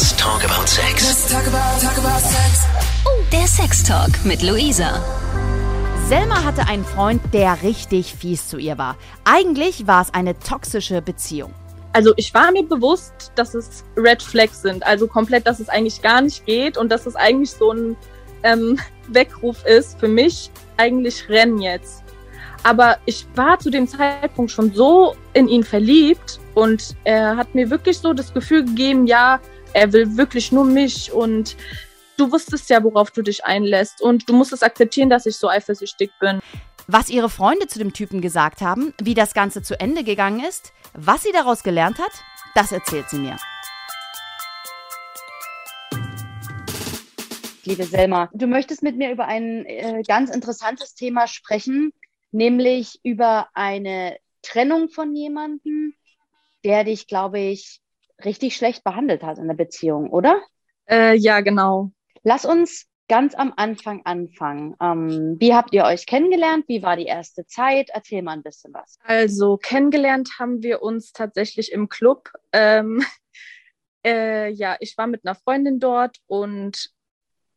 Let's talk about sex. Let's talk about, talk about sex. Oh, der Sextalk mit Luisa. Selma hatte einen Freund, der richtig fies zu ihr war. Eigentlich war es eine toxische Beziehung. Also ich war mir bewusst, dass es Red Flags sind, also komplett, dass es eigentlich gar nicht geht und dass es eigentlich so ein ähm, Weckruf ist für mich, eigentlich rennen jetzt. Aber ich war zu dem Zeitpunkt schon so in ihn verliebt und er hat mir wirklich so das Gefühl gegeben, ja, er will wirklich nur mich und du wusstest ja, worauf du dich einlässt und du musst es akzeptieren, dass ich so eifersüchtig bin. Was ihre Freunde zu dem Typen gesagt haben, wie das Ganze zu Ende gegangen ist, was sie daraus gelernt hat, das erzählt sie mir. Liebe Selma, du möchtest mit mir über ein äh, ganz interessantes Thema sprechen, nämlich über eine Trennung von jemandem, der dich, glaube ich, richtig schlecht behandelt hat in der Beziehung, oder? Äh, ja, genau. Lass uns ganz am Anfang anfangen. Ähm, wie habt ihr euch kennengelernt? Wie war die erste Zeit? Erzähl mal ein bisschen was. Also kennengelernt haben wir uns tatsächlich im Club. Ähm, äh, ja, ich war mit einer Freundin dort und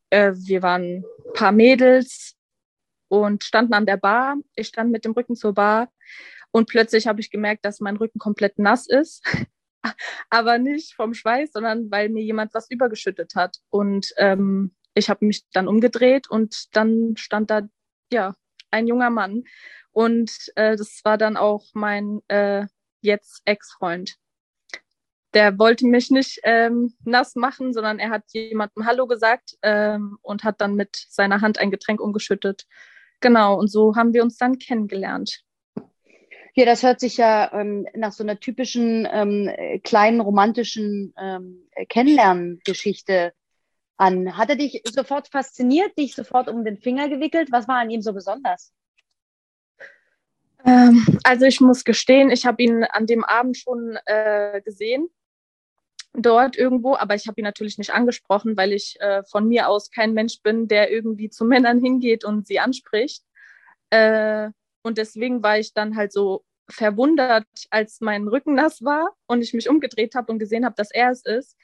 äh, wir waren ein paar Mädels und standen an der Bar. Ich stand mit dem Rücken zur Bar und plötzlich habe ich gemerkt, dass mein Rücken komplett nass ist. Aber nicht vom Schweiß, sondern weil mir jemand was übergeschüttet hat. Und ähm, ich habe mich dann umgedreht und dann stand da ja ein junger Mann. Und äh, das war dann auch mein äh, jetzt Ex-Freund. Der wollte mich nicht ähm, nass machen, sondern er hat jemandem Hallo gesagt ähm, und hat dann mit seiner Hand ein Getränk umgeschüttet. Genau, und so haben wir uns dann kennengelernt. Ja, das hört sich ja ähm, nach so einer typischen ähm, kleinen romantischen ähm, Kennenlerngeschichte an. Hat er dich sofort fasziniert, dich sofort um den Finger gewickelt? Was war an ihm so besonders? Ähm, also ich muss gestehen, ich habe ihn an dem Abend schon äh, gesehen, dort irgendwo, aber ich habe ihn natürlich nicht angesprochen, weil ich äh, von mir aus kein Mensch bin, der irgendwie zu Männern hingeht und sie anspricht. Äh, und deswegen war ich dann halt so verwundert, als mein Rücken nass war und ich mich umgedreht habe und gesehen habe, dass er es ist.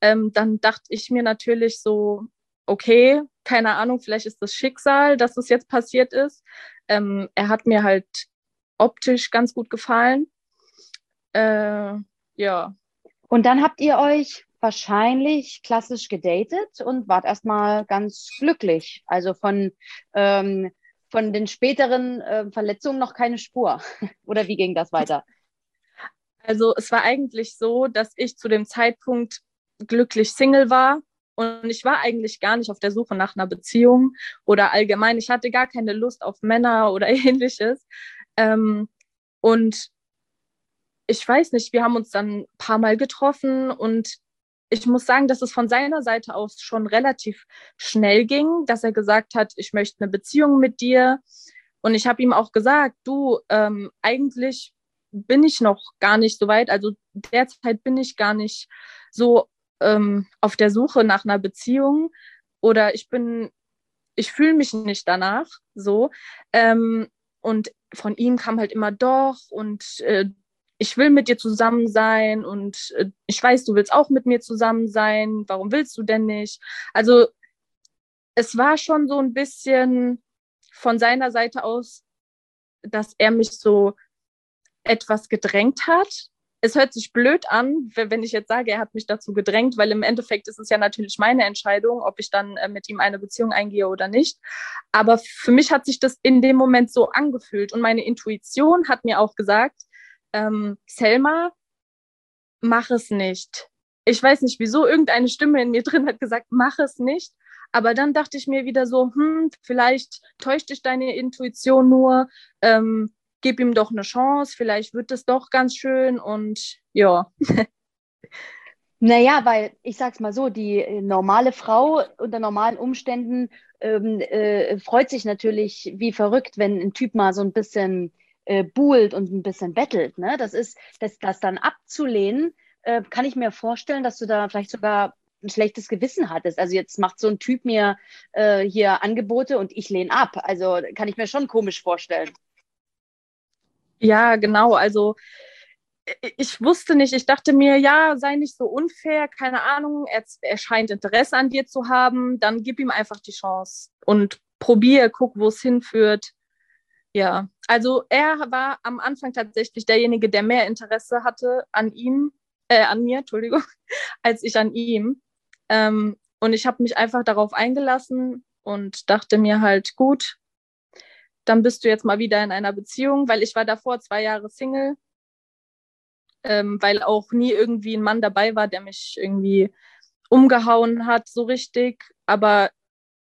Ähm, dann dachte ich mir natürlich so, okay, keine Ahnung, vielleicht ist das Schicksal, dass es jetzt passiert ist. Ähm, er hat mir halt optisch ganz gut gefallen. Äh, ja. Und dann habt ihr euch wahrscheinlich klassisch gedatet und wart erstmal ganz glücklich. Also von ähm, von den späteren äh, Verletzungen noch keine Spur. Oder wie ging das weiter? Also es war eigentlich so, dass ich zu dem Zeitpunkt glücklich Single war und ich war eigentlich gar nicht auf der Suche nach einer Beziehung oder allgemein. Ich hatte gar keine Lust auf Männer oder ähnliches. Ähm, und ich weiß nicht, wir haben uns dann ein paar Mal getroffen und ich muss sagen, dass es von seiner Seite aus schon relativ schnell ging, dass er gesagt hat, ich möchte eine Beziehung mit dir. Und ich habe ihm auch gesagt, du, ähm, eigentlich bin ich noch gar nicht so weit. Also derzeit bin ich gar nicht so ähm, auf der Suche nach einer Beziehung oder ich bin, ich fühle mich nicht danach so. Ähm, und von ihm kam halt immer doch und äh, ich will mit dir zusammen sein und äh, ich weiß, du willst auch mit mir zusammen sein. Warum willst du denn nicht? Also es war schon so ein bisschen von seiner Seite aus, dass er mich so etwas gedrängt hat. Es hört sich blöd an, wenn ich jetzt sage, er hat mich dazu gedrängt, weil im Endeffekt ist es ja natürlich meine Entscheidung, ob ich dann äh, mit ihm eine Beziehung eingehe oder nicht. Aber für mich hat sich das in dem Moment so angefühlt und meine Intuition hat mir auch gesagt, ähm, Selma, mach es nicht. Ich weiß nicht, wieso irgendeine Stimme in mir drin hat gesagt, mach es nicht. Aber dann dachte ich mir wieder so, hm, vielleicht täuscht dich deine Intuition nur, ähm, gib ihm doch eine Chance, vielleicht wird es doch ganz schön und ja. Naja, weil ich sag's mal so, die normale Frau unter normalen Umständen ähm, äh, freut sich natürlich wie verrückt, wenn ein Typ mal so ein bisschen äh, buhlt und ein bisschen bettelt. Ne? Das ist, das, das dann abzulehnen, äh, kann ich mir vorstellen, dass du da vielleicht sogar ein schlechtes Gewissen hattest. Also jetzt macht so ein Typ mir äh, hier Angebote und ich lehne ab. Also kann ich mir schon komisch vorstellen. Ja, genau. Also ich wusste nicht, ich dachte mir, ja, sei nicht so unfair, keine Ahnung, er, er scheint Interesse an dir zu haben, dann gib ihm einfach die Chance und probier, guck, wo es hinführt. Ja, also er war am Anfang tatsächlich derjenige, der mehr Interesse hatte an ihm, äh, an mir, Entschuldigung, als ich an ihm. Ähm, und ich habe mich einfach darauf eingelassen und dachte mir halt, gut, dann bist du jetzt mal wieder in einer Beziehung, weil ich war davor zwei Jahre Single ähm, weil auch nie irgendwie ein Mann dabei war, der mich irgendwie umgehauen hat, so richtig. Aber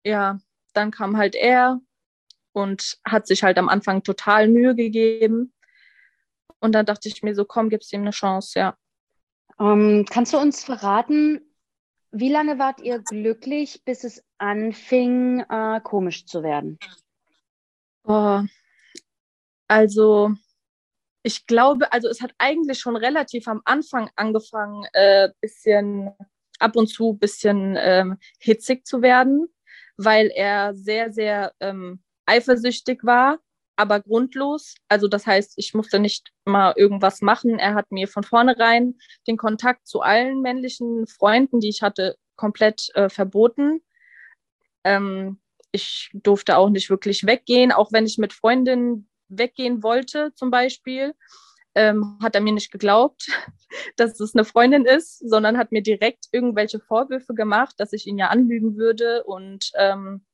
ja, dann kam halt er und hat sich halt am Anfang total Mühe gegeben. Und dann dachte ich mir so, komm, gib's ihm eine Chance, ja. Ähm, kannst du uns verraten, wie lange wart ihr glücklich, bis es anfing, äh, komisch zu werden? Oh, also ich glaube, also es hat eigentlich schon relativ am Anfang angefangen, äh, bisschen ab und zu bisschen ähm, hitzig zu werden, weil er sehr, sehr ähm, eifersüchtig war, aber grundlos. Also das heißt, ich musste nicht mal irgendwas machen. Er hat mir von vornherein den Kontakt zu allen männlichen Freunden, die ich hatte, komplett äh, verboten. Ähm, ich durfte auch nicht wirklich weggehen, auch wenn ich mit Freundinnen weggehen wollte, zum Beispiel, ähm, hat er mir nicht geglaubt, dass es eine Freundin ist, sondern hat mir direkt irgendwelche Vorwürfe gemacht, dass ich ihn ja anlügen würde und ähm,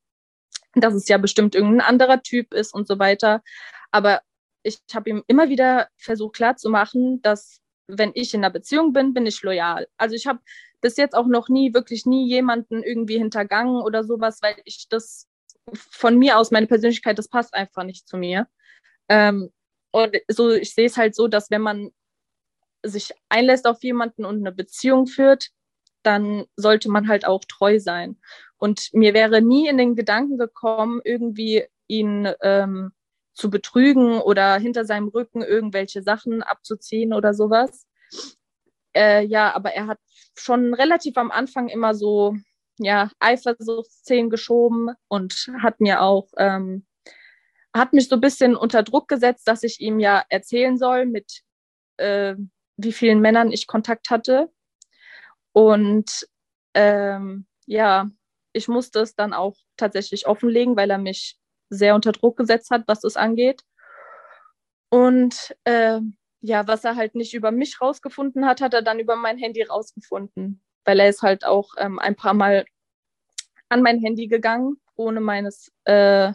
dass es ja bestimmt irgendein anderer Typ ist und so weiter. Aber ich habe ihm immer wieder versucht klarzumachen, dass wenn ich in einer Beziehung bin, bin ich loyal. Also ich habe bis jetzt auch noch nie, wirklich nie jemanden irgendwie hintergangen oder sowas, weil ich das von mir aus, meine Persönlichkeit, das passt einfach nicht zu mir. Ähm, und so, ich sehe es halt so, dass wenn man sich einlässt auf jemanden und eine Beziehung führt, dann sollte man halt auch treu sein. Und mir wäre nie in den Gedanken gekommen, irgendwie ihn ähm, zu betrügen oder hinter seinem Rücken irgendwelche Sachen abzuziehen oder sowas. Äh, ja, aber er hat schon relativ am Anfang immer so ja, Eifersuchtsszenen geschoben und hat mir auch ähm, hat mich so ein bisschen unter Druck gesetzt, dass ich ihm ja erzählen soll, mit äh, wie vielen Männern ich Kontakt hatte. Und ähm, ja, ich musste es dann auch tatsächlich offenlegen, weil er mich sehr unter Druck gesetzt hat, was das angeht. Und äh, ja, was er halt nicht über mich rausgefunden hat, hat er dann über mein Handy rausgefunden, weil er ist halt auch ähm, ein paar Mal an mein Handy gegangen, ohne meines äh,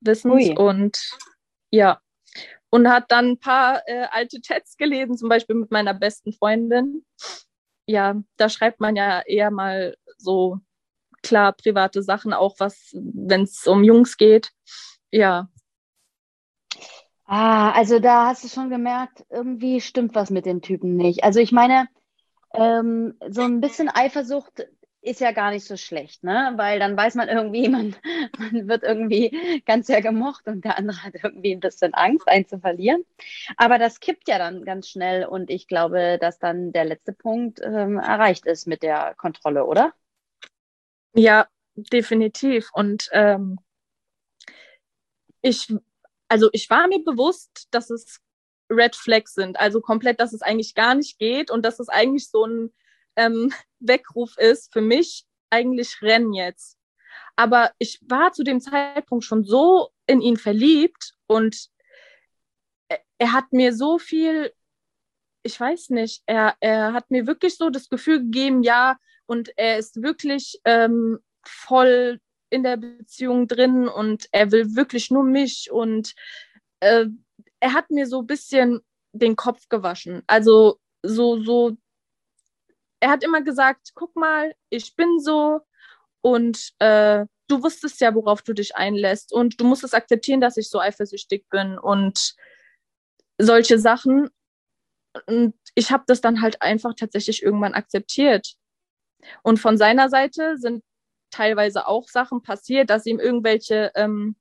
Wissens Ui. und ja, und hat dann ein paar äh, alte Chats gelesen, zum Beispiel mit meiner besten Freundin. Ja, da schreibt man ja eher mal so klar private Sachen, auch was, wenn es um Jungs geht. Ja. Ah, also da hast du schon gemerkt, irgendwie stimmt was mit dem Typen nicht. Also ich meine, ähm, so ein bisschen Eifersucht ist ja gar nicht so schlecht, ne? Weil dann weiß man irgendwie, man, man wird irgendwie ganz sehr gemocht und der andere hat irgendwie ein bisschen Angst, einen zu verlieren. Aber das kippt ja dann ganz schnell und ich glaube, dass dann der letzte Punkt ähm, erreicht ist mit der Kontrolle, oder? Ja, definitiv. Und ähm, ich, also ich war mir bewusst, dass es Red Flags sind, also komplett, dass es eigentlich gar nicht geht und dass es eigentlich so ein ähm, Weckruf ist für mich eigentlich Rennen jetzt. Aber ich war zu dem Zeitpunkt schon so in ihn verliebt und er hat mir so viel, ich weiß nicht, er, er hat mir wirklich so das Gefühl gegeben, ja, und er ist wirklich ähm, voll in der Beziehung drin und er will wirklich nur mich und äh, er hat mir so ein bisschen den Kopf gewaschen. Also so, so er hat immer gesagt, guck mal, ich bin so und äh, du wusstest ja, worauf du dich einlässt und du musst es akzeptieren, dass ich so eifersüchtig bin und solche Sachen. Und ich habe das dann halt einfach tatsächlich irgendwann akzeptiert. Und von seiner Seite sind teilweise auch Sachen passiert, dass ihm irgendwelche ähm,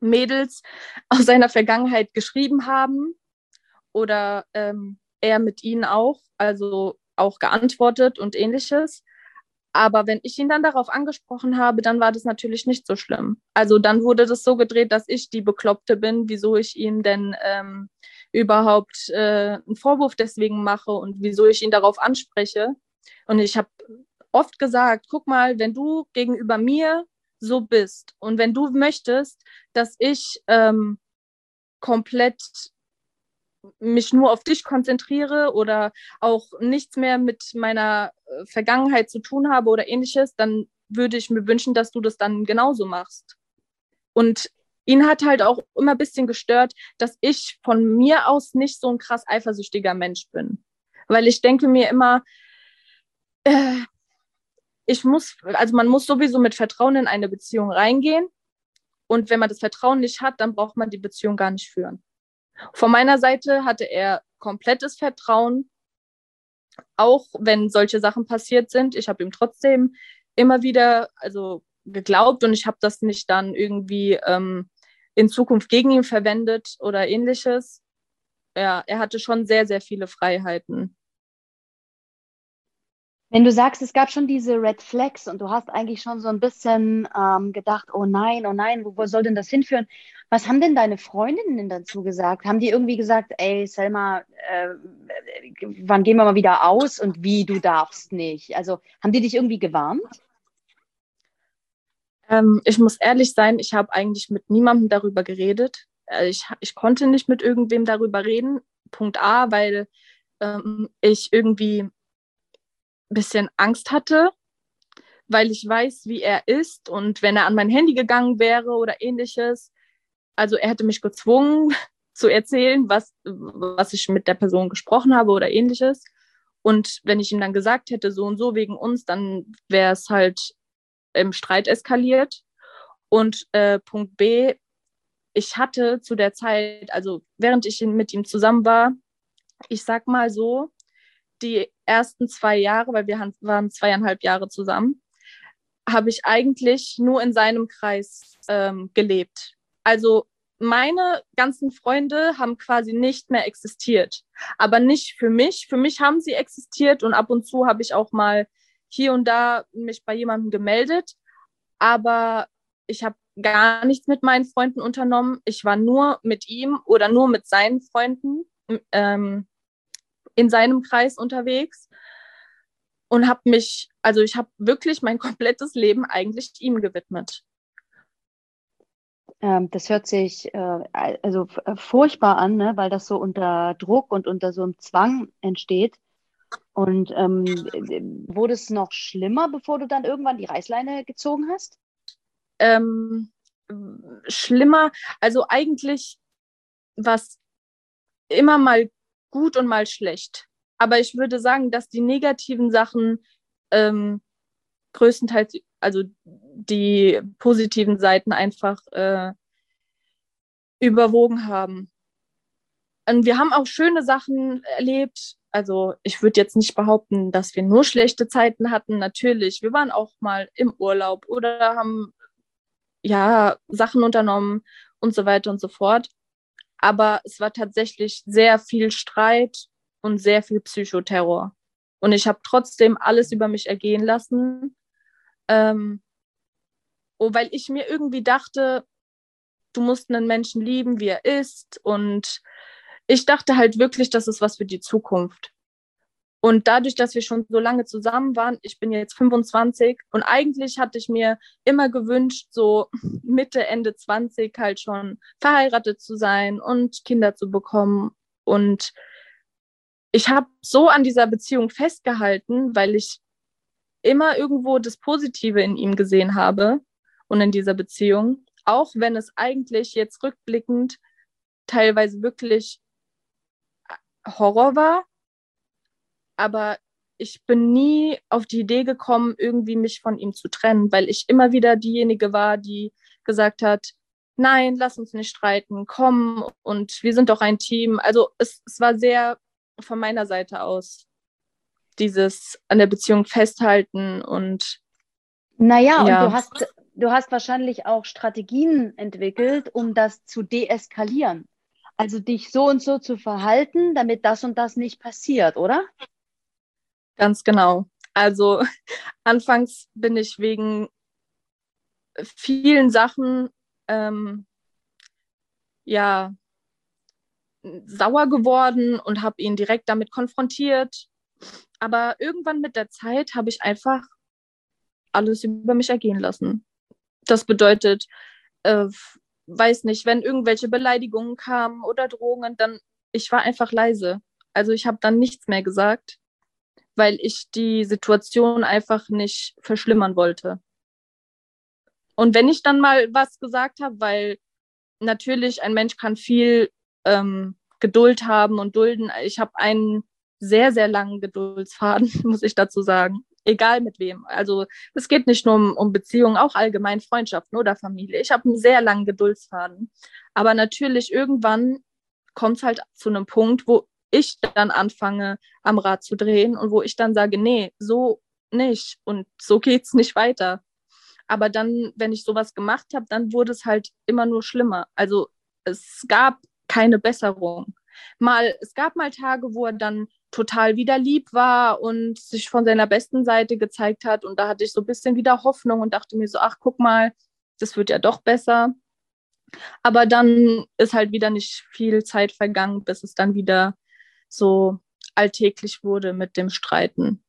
Mädels aus seiner Vergangenheit geschrieben haben oder ähm, er mit ihnen auch. Also auch geantwortet und ähnliches. Aber wenn ich ihn dann darauf angesprochen habe, dann war das natürlich nicht so schlimm. Also dann wurde das so gedreht, dass ich die Bekloppte bin, wieso ich ihm denn ähm, überhaupt äh, einen Vorwurf deswegen mache und wieso ich ihn darauf anspreche. Und ich habe oft gesagt, guck mal, wenn du gegenüber mir so bist und wenn du möchtest, dass ich ähm, komplett mich nur auf dich konzentriere oder auch nichts mehr mit meiner äh, Vergangenheit zu tun habe oder ähnliches, dann würde ich mir wünschen, dass du das dann genauso machst. Und ihn hat halt auch immer ein bisschen gestört, dass ich von mir aus nicht so ein krass eifersüchtiger Mensch bin. Weil ich denke mir immer, äh, ich muss, also man muss sowieso mit Vertrauen in eine Beziehung reingehen. Und wenn man das Vertrauen nicht hat, dann braucht man die Beziehung gar nicht führen. Von meiner Seite hatte er komplettes Vertrauen, auch wenn solche Sachen passiert sind. Ich habe ihm trotzdem immer wieder also geglaubt und ich habe das nicht dann irgendwie ähm, in Zukunft gegen ihn verwendet oder ähnliches. Ja, er hatte schon sehr, sehr viele Freiheiten. Wenn du sagst, es gab schon diese Red Flags und du hast eigentlich schon so ein bisschen ähm, gedacht, oh nein, oh nein, wo, wo soll denn das hinführen? Was haben denn deine Freundinnen dazu gesagt? Haben die irgendwie gesagt, ey, Selma, äh, wann gehen wir mal wieder aus und wie, du darfst nicht? Also haben die dich irgendwie gewarnt? Ähm, ich muss ehrlich sein, ich habe eigentlich mit niemandem darüber geredet. Äh, ich, ich konnte nicht mit irgendwem darüber reden. Punkt A, weil ähm, ich irgendwie bisschen Angst hatte, weil ich weiß, wie er ist und wenn er an mein Handy gegangen wäre oder ähnliches, also er hätte mich gezwungen zu erzählen, was, was ich mit der Person gesprochen habe oder ähnliches. Und wenn ich ihm dann gesagt hätte, so und so wegen uns, dann wäre es halt im Streit eskaliert. Und äh, Punkt B, ich hatte zu der Zeit, also während ich mit ihm zusammen war, ich sag mal so, die ersten zwei Jahre, weil wir waren zweieinhalb Jahre zusammen, habe ich eigentlich nur in seinem Kreis ähm, gelebt. Also meine ganzen Freunde haben quasi nicht mehr existiert. Aber nicht für mich. Für mich haben sie existiert und ab und zu habe ich auch mal hier und da mich bei jemandem gemeldet. Aber ich habe gar nichts mit meinen Freunden unternommen. Ich war nur mit ihm oder nur mit seinen Freunden. Ähm, in seinem Kreis unterwegs und habe mich, also ich habe wirklich mein komplettes Leben eigentlich ihm gewidmet. Ähm, das hört sich äh, also furchtbar an, ne? weil das so unter Druck und unter so einem Zwang entsteht. Und ähm, wurde es noch schlimmer, bevor du dann irgendwann die Reißleine gezogen hast? Ähm, schlimmer, also eigentlich was immer mal gut und mal schlecht. Aber ich würde sagen, dass die negativen Sachen ähm, größtenteils, also die positiven Seiten einfach äh, überwogen haben. Und wir haben auch schöne Sachen erlebt. Also ich würde jetzt nicht behaupten, dass wir nur schlechte Zeiten hatten. Natürlich, wir waren auch mal im Urlaub oder haben ja Sachen unternommen und so weiter und so fort. Aber es war tatsächlich sehr viel Streit und sehr viel Psychoterror. Und ich habe trotzdem alles über mich ergehen lassen, ähm, oh, weil ich mir irgendwie dachte, du musst einen Menschen lieben, wie er ist. Und ich dachte halt wirklich, das ist was für die Zukunft. Und dadurch, dass wir schon so lange zusammen waren, ich bin jetzt 25 und eigentlich hatte ich mir immer gewünscht, so Mitte, Ende 20 halt schon verheiratet zu sein und Kinder zu bekommen. Und ich habe so an dieser Beziehung festgehalten, weil ich immer irgendwo das Positive in ihm gesehen habe und in dieser Beziehung, auch wenn es eigentlich jetzt rückblickend teilweise wirklich Horror war, aber ich bin nie auf die Idee gekommen, irgendwie mich von ihm zu trennen, weil ich immer wieder diejenige war, die gesagt hat, nein, lass uns nicht streiten, komm und wir sind doch ein Team. Also es, es war sehr von meiner Seite aus dieses an der Beziehung festhalten und naja, ja. und du hast, du hast wahrscheinlich auch Strategien entwickelt, um das zu deeskalieren. Also dich so und so zu verhalten, damit das und das nicht passiert, oder? Ganz genau. Also anfangs bin ich wegen vielen Sachen ähm, ja sauer geworden und habe ihn direkt damit konfrontiert. Aber irgendwann mit der Zeit habe ich einfach alles über mich ergehen lassen. Das bedeutet, äh, weiß nicht, wenn irgendwelche Beleidigungen kamen oder Drohungen, dann ich war einfach leise. Also ich habe dann nichts mehr gesagt, weil ich die Situation einfach nicht verschlimmern wollte. Und wenn ich dann mal was gesagt habe, weil natürlich ein Mensch kann viel ähm, Geduld haben und dulden. Ich habe einen sehr, sehr langen Geduldsfaden, muss ich dazu sagen. Egal mit wem. Also es geht nicht nur um, um Beziehungen, auch allgemein Freundschaften oder Familie. Ich habe einen sehr langen Geduldsfaden. Aber natürlich irgendwann kommt es halt zu einem Punkt, wo ich dann anfange, am Rad zu drehen und wo ich dann sage, nee, so nicht und so geht es nicht weiter. Aber dann, wenn ich sowas gemacht habe, dann wurde es halt immer nur schlimmer. Also es gab keine Besserung. Mal, es gab mal Tage, wo er dann total wieder lieb war und sich von seiner besten Seite gezeigt hat. Und da hatte ich so ein bisschen wieder Hoffnung und dachte mir so, ach, guck mal, das wird ja doch besser. Aber dann ist halt wieder nicht viel Zeit vergangen, bis es dann wieder so alltäglich wurde mit dem Streiten.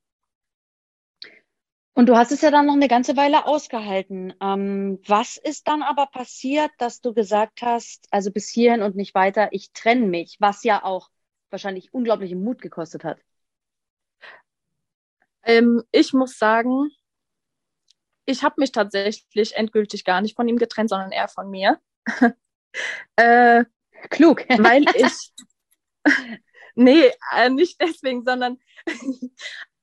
Und du hast es ja dann noch eine ganze Weile ausgehalten. Ähm, was ist dann aber passiert, dass du gesagt hast, also bis hierhin und nicht weiter, ich trenne mich, was ja auch wahrscheinlich unglaublichen Mut gekostet hat? Ähm, ich muss sagen, ich habe mich tatsächlich endgültig gar nicht von ihm getrennt, sondern er von mir. äh, Klug. weil ich. nee, äh, nicht deswegen, sondern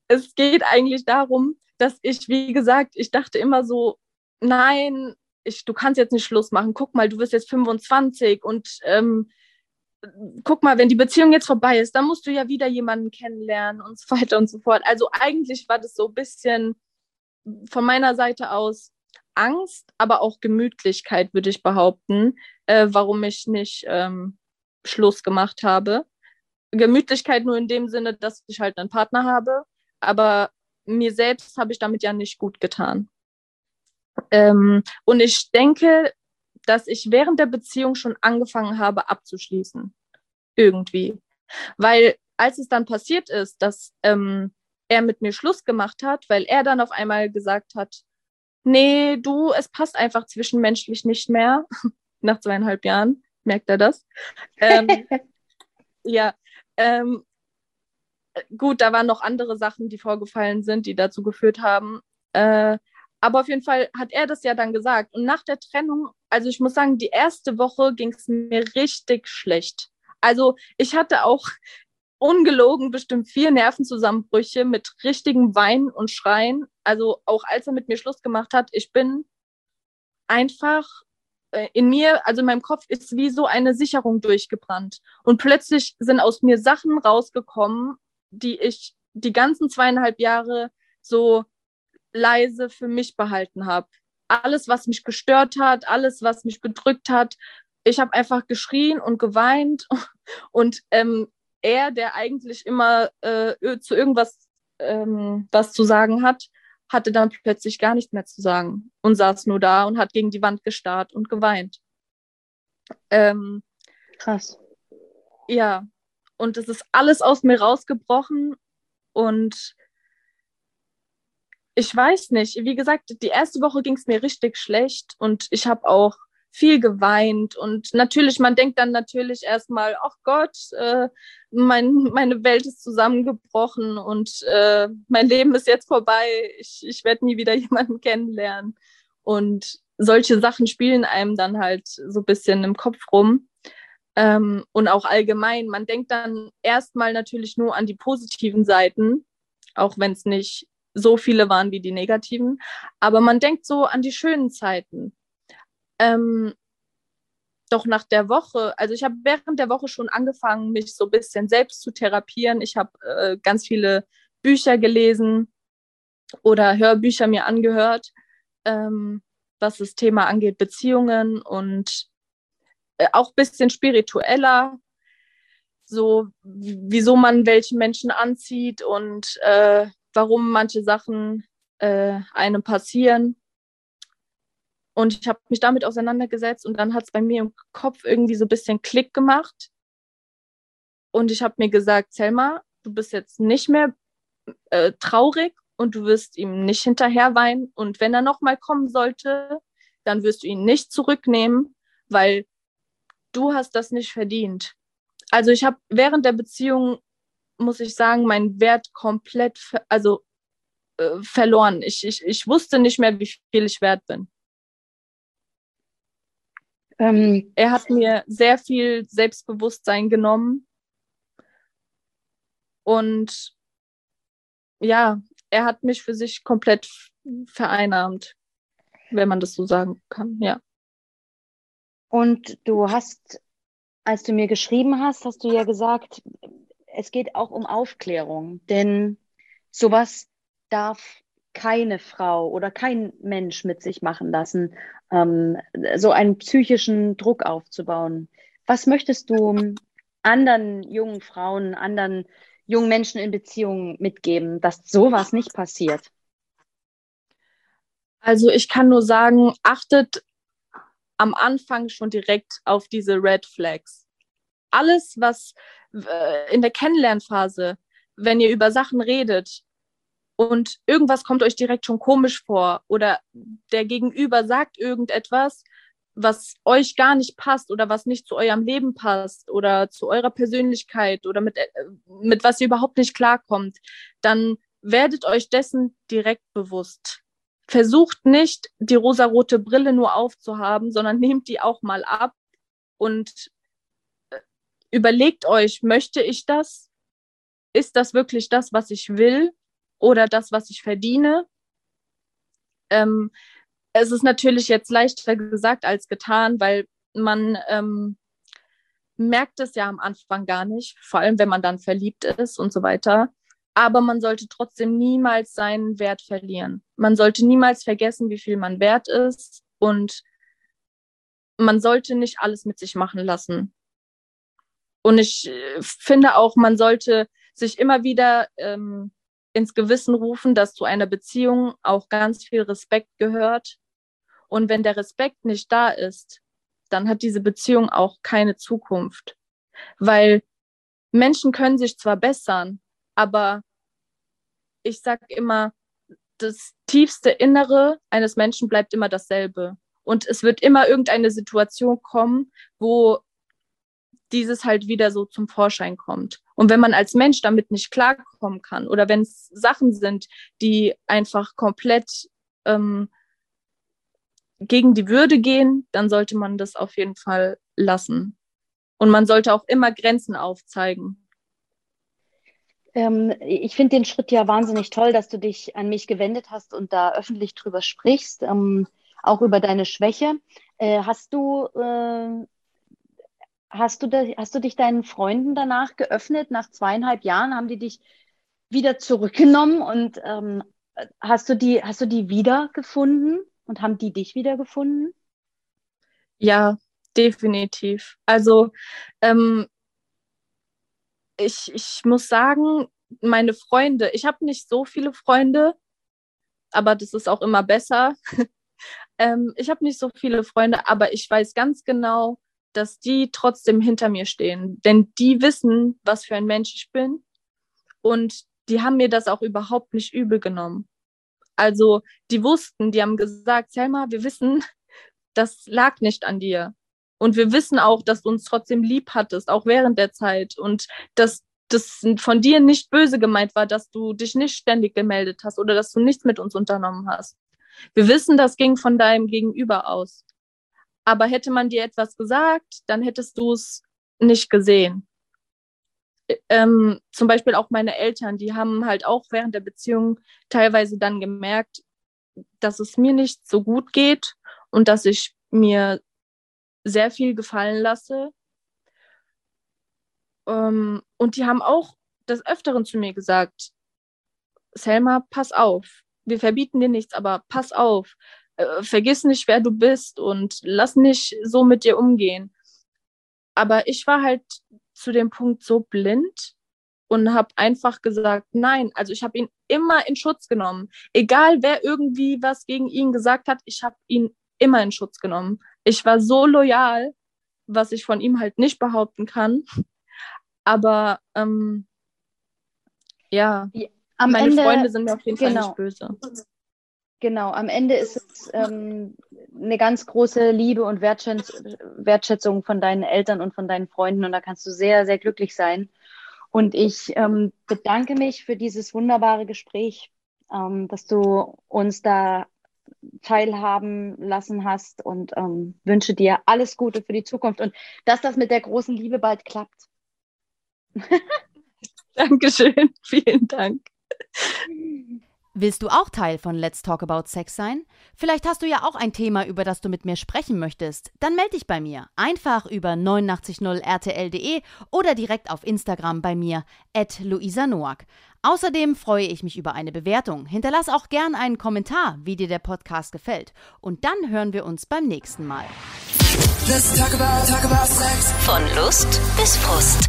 es geht eigentlich darum, dass ich, wie gesagt, ich dachte immer so, nein, ich, du kannst jetzt nicht Schluss machen. Guck mal, du bist jetzt 25 und ähm, guck mal, wenn die Beziehung jetzt vorbei ist, dann musst du ja wieder jemanden kennenlernen und so weiter und so fort. Also eigentlich war das so ein bisschen von meiner Seite aus Angst, aber auch Gemütlichkeit, würde ich behaupten, äh, warum ich nicht ähm, Schluss gemacht habe. Gemütlichkeit nur in dem Sinne, dass ich halt einen Partner habe, aber mir selbst habe ich damit ja nicht gut getan. Ähm, und ich denke, dass ich während der Beziehung schon angefangen habe abzuschließen. Irgendwie. Weil als es dann passiert ist, dass ähm, er mit mir Schluss gemacht hat, weil er dann auf einmal gesagt hat, nee, du, es passt einfach zwischenmenschlich nicht mehr, nach zweieinhalb Jahren, merkt er das. Ähm, ja, ähm, gut, da waren noch andere Sachen, die vorgefallen sind, die dazu geführt haben. Äh, aber auf jeden Fall hat er das ja dann gesagt. Und nach der Trennung, also ich muss sagen, die erste Woche ging es mir richtig schlecht. Also ich hatte auch ungelogen bestimmt vier Nervenzusammenbrüche mit richtigem Weinen und Schreien. Also auch als er mit mir Schluss gemacht hat, ich bin einfach äh, in mir, also in meinem Kopf ist wie so eine Sicherung durchgebrannt. Und plötzlich sind aus mir Sachen rausgekommen, die ich die ganzen zweieinhalb Jahre so leise für mich behalten habe. Alles, was mich gestört hat, alles, was mich bedrückt hat, ich habe einfach geschrien und geweint. Und ähm, er, der eigentlich immer äh, zu irgendwas ähm, was zu sagen hat, hatte dann plötzlich gar nichts mehr zu sagen und saß nur da und hat gegen die Wand gestarrt und geweint. Ähm, Krass. Ja, und es ist alles aus mir rausgebrochen und ich weiß nicht, wie gesagt, die erste Woche ging es mir richtig schlecht und ich habe auch viel geweint und natürlich, man denkt dann natürlich erstmal, ach Gott, äh, mein, meine Welt ist zusammengebrochen und äh, mein Leben ist jetzt vorbei, ich, ich werde nie wieder jemanden kennenlernen. Und solche Sachen spielen einem dann halt so ein bisschen im Kopf rum. Ähm, und auch allgemein, man denkt dann erstmal natürlich nur an die positiven Seiten, auch wenn es nicht so viele waren wie die negativen, aber man denkt so an die schönen Zeiten. Ähm, doch nach der Woche, also ich habe während der Woche schon angefangen, mich so ein bisschen selbst zu therapieren. Ich habe äh, ganz viele Bücher gelesen oder Hörbücher mir angehört, ähm, was das Thema angeht, Beziehungen und auch ein bisschen spiritueller, so wieso man welche Menschen anzieht und äh, warum manche Sachen äh, einem passieren. Und ich habe mich damit auseinandergesetzt und dann hat es bei mir im Kopf irgendwie so ein bisschen Klick gemacht. Und ich habe mir gesagt, Selma, du bist jetzt nicht mehr äh, traurig und du wirst ihm nicht hinterher weinen. Und wenn er nochmal kommen sollte, dann wirst du ihn nicht zurücknehmen, weil du hast das nicht verdient. Also ich habe während der Beziehung, muss ich sagen, meinen Wert komplett, also äh, verloren. Ich, ich, ich wusste nicht mehr, wie viel ich wert bin. Ähm, er hat mir sehr viel Selbstbewusstsein genommen. Und ja, er hat mich für sich komplett vereinnahmt, wenn man das so sagen kann, ja. Und du hast, als du mir geschrieben hast, hast du ja gesagt, es geht auch um Aufklärung, denn sowas darf keine Frau oder kein Mensch mit sich machen lassen, ähm, so einen psychischen Druck aufzubauen. Was möchtest du anderen jungen Frauen, anderen jungen Menschen in Beziehungen mitgeben, dass sowas nicht passiert? Also ich kann nur sagen, achtet am Anfang schon direkt auf diese Red Flags. Alles, was äh, in der Kennenlernphase, wenn ihr über Sachen redet, und irgendwas kommt euch direkt schon komisch vor oder der Gegenüber sagt irgendetwas, was euch gar nicht passt oder was nicht zu eurem Leben passt oder zu eurer Persönlichkeit oder mit, äh, mit was ihr überhaupt nicht klarkommt, dann werdet euch dessen direkt bewusst. Versucht nicht, die rosarote Brille nur aufzuhaben, sondern nehmt die auch mal ab und äh, überlegt euch, möchte ich das? Ist das wirklich das, was ich will? oder das, was ich verdiene. Ähm, es ist natürlich jetzt leichter gesagt als getan, weil man ähm, merkt es ja am Anfang gar nicht, vor allem wenn man dann verliebt ist und so weiter. Aber man sollte trotzdem niemals seinen Wert verlieren. Man sollte niemals vergessen, wie viel man wert ist und man sollte nicht alles mit sich machen lassen. Und ich äh, finde auch, man sollte sich immer wieder ähm, ins Gewissen rufen, dass zu einer Beziehung auch ganz viel Respekt gehört. Und wenn der Respekt nicht da ist, dann hat diese Beziehung auch keine Zukunft. Weil Menschen können sich zwar bessern, aber ich sage immer, das tiefste Innere eines Menschen bleibt immer dasselbe. Und es wird immer irgendeine Situation kommen, wo dieses halt wieder so zum Vorschein kommt. Und wenn man als Mensch damit nicht klarkommen kann oder wenn es Sachen sind, die einfach komplett ähm, gegen die Würde gehen, dann sollte man das auf jeden Fall lassen. Und man sollte auch immer Grenzen aufzeigen. Ähm, ich finde den Schritt ja wahnsinnig toll, dass du dich an mich gewendet hast und da öffentlich drüber sprichst, ähm, auch über deine Schwäche. Äh, hast du äh, Hast du, da, hast du dich deinen Freunden danach geöffnet? Nach zweieinhalb Jahren haben die dich wieder zurückgenommen und ähm, hast, du die, hast du die wiedergefunden und haben die dich wiedergefunden? Ja, definitiv. Also ähm, ich, ich muss sagen, meine Freunde, ich habe nicht so viele Freunde, aber das ist auch immer besser. ähm, ich habe nicht so viele Freunde, aber ich weiß ganz genau, dass die trotzdem hinter mir stehen. Denn die wissen, was für ein Mensch ich bin. Und die haben mir das auch überhaupt nicht übel genommen. Also die wussten, die haben gesagt, Selma, wir wissen, das lag nicht an dir. Und wir wissen auch, dass du uns trotzdem lieb hattest, auch während der Zeit. Und dass das von dir nicht böse gemeint war, dass du dich nicht ständig gemeldet hast oder dass du nichts mit uns unternommen hast. Wir wissen, das ging von deinem Gegenüber aus. Aber hätte man dir etwas gesagt, dann hättest du es nicht gesehen. Ähm, zum Beispiel auch meine Eltern, die haben halt auch während der Beziehung teilweise dann gemerkt, dass es mir nicht so gut geht und dass ich mir sehr viel gefallen lasse. Ähm, und die haben auch des Öfteren zu mir gesagt, Selma, pass auf. Wir verbieten dir nichts, aber pass auf. Äh, vergiss nicht, wer du bist und lass nicht so mit dir umgehen. Aber ich war halt zu dem Punkt so blind und habe einfach gesagt, nein, also ich habe ihn immer in Schutz genommen. Egal wer irgendwie was gegen ihn gesagt hat, ich habe ihn immer in Schutz genommen. Ich war so loyal, was ich von ihm halt nicht behaupten kann. Aber ähm, ja, Am meine Ende, Freunde sind mir auf jeden Fall genau. nicht böse. Genau, am Ende ist es ähm, eine ganz große Liebe und Wertschätz Wertschätzung von deinen Eltern und von deinen Freunden und da kannst du sehr, sehr glücklich sein. Und ich ähm, bedanke mich für dieses wunderbare Gespräch, ähm, dass du uns da teilhaben lassen hast und ähm, wünsche dir alles Gute für die Zukunft und dass das mit der großen Liebe bald klappt. Dankeschön, vielen Dank. Willst du auch Teil von Let's Talk About Sex sein? Vielleicht hast du ja auch ein Thema, über das du mit mir sprechen möchtest. Dann melde dich bei mir. Einfach über 890rtl.de oder direkt auf Instagram bei mir, at Luisa Noack. Außerdem freue ich mich über eine Bewertung. Hinterlass auch gern einen Kommentar, wie dir der Podcast gefällt. Und dann hören wir uns beim nächsten Mal. Let's talk about, talk about sex. Von Lust bis Frust.